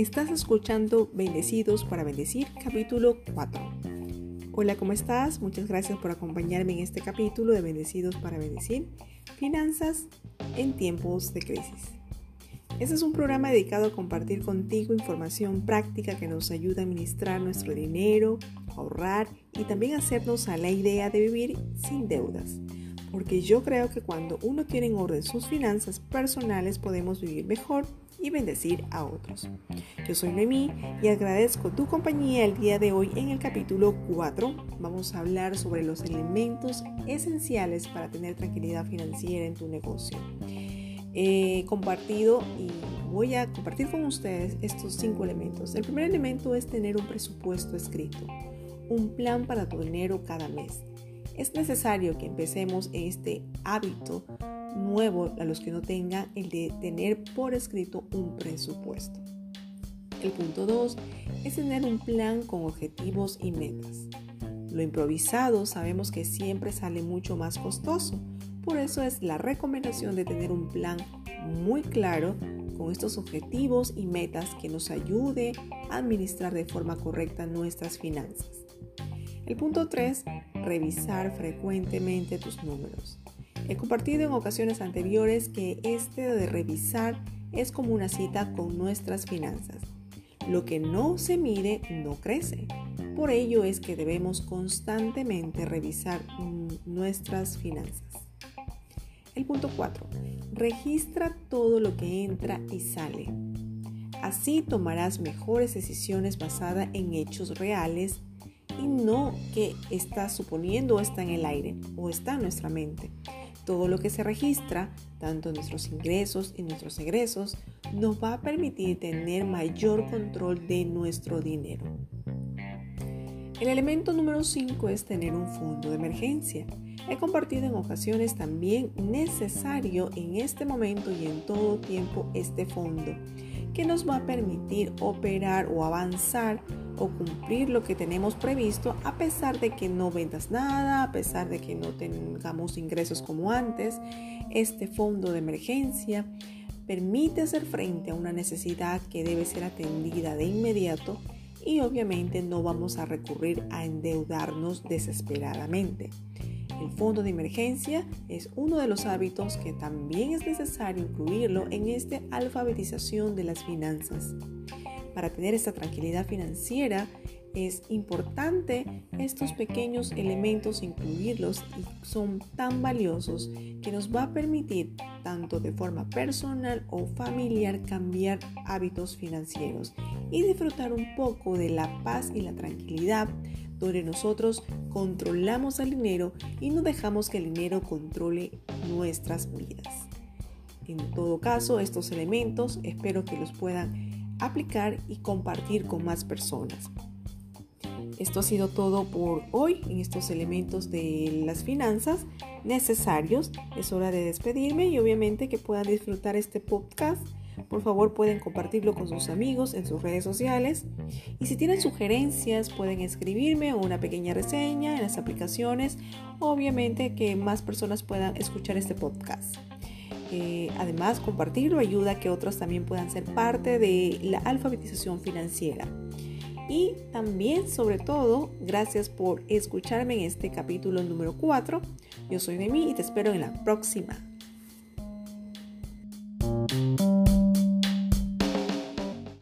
Estás escuchando Bendecidos para Bendecir, capítulo 4. Hola, ¿cómo estás? Muchas gracias por acompañarme en este capítulo de Bendecidos para Bendecir, Finanzas en tiempos de crisis. Este es un programa dedicado a compartir contigo información práctica que nos ayuda a administrar nuestro dinero, ahorrar y también hacernos a la idea de vivir sin deudas. Porque yo creo que cuando uno tiene en orden sus finanzas personales podemos vivir mejor y bendecir a otros. Yo soy Noemí y agradezco tu compañía el día de hoy en el capítulo 4. Vamos a hablar sobre los elementos esenciales para tener tranquilidad financiera en tu negocio. He compartido y voy a compartir con ustedes estos cinco elementos. El primer elemento es tener un presupuesto escrito, un plan para tu dinero cada mes. Es necesario que empecemos este hábito nuevo a los que no tengan el de tener por escrito un presupuesto. El punto 2 es tener un plan con objetivos y metas. Lo improvisado sabemos que siempre sale mucho más costoso, por eso es la recomendación de tener un plan muy claro con estos objetivos y metas que nos ayude a administrar de forma correcta nuestras finanzas. El punto 3, revisar frecuentemente tus números. He compartido en ocasiones anteriores que este de revisar es como una cita con nuestras finanzas. Lo que no se mide no crece. Por ello es que debemos constantemente revisar nuestras finanzas. El punto 4. Registra todo lo que entra y sale. Así tomarás mejores decisiones basadas en hechos reales y no que estás suponiendo o está en el aire o está en nuestra mente. Todo lo que se registra, tanto nuestros ingresos y nuestros egresos, nos va a permitir tener mayor control de nuestro dinero. El elemento número 5 es tener un fondo de emergencia. He compartido en ocasiones también necesario en este momento y en todo tiempo este fondo que nos va a permitir operar o avanzar o cumplir lo que tenemos previsto a pesar de que no vendas nada, a pesar de que no tengamos ingresos como antes. Este fondo de emergencia permite hacer frente a una necesidad que debe ser atendida de inmediato y obviamente no vamos a recurrir a endeudarnos desesperadamente. El fondo de emergencia es uno de los hábitos que también es necesario incluirlo en esta alfabetización de las finanzas. Para tener esta tranquilidad financiera es importante estos pequeños elementos incluirlos y son tan valiosos que nos va a permitir tanto de forma personal o familiar cambiar hábitos financieros y disfrutar un poco de la paz y la tranquilidad donde nosotros controlamos el dinero y no dejamos que el dinero controle nuestras vidas. En todo caso, estos elementos espero que los puedan aplicar y compartir con más personas. Esto ha sido todo por hoy en estos elementos de las finanzas necesarios. Es hora de despedirme y obviamente que puedan disfrutar este podcast por favor pueden compartirlo con sus amigos en sus redes sociales. Y si tienen sugerencias pueden escribirme una pequeña reseña en las aplicaciones. Obviamente que más personas puedan escuchar este podcast. Eh, además, compartirlo ayuda a que otros también puedan ser parte de la alfabetización financiera. Y también, sobre todo, gracias por escucharme en este capítulo número 4. Yo soy Demi y te espero en la próxima.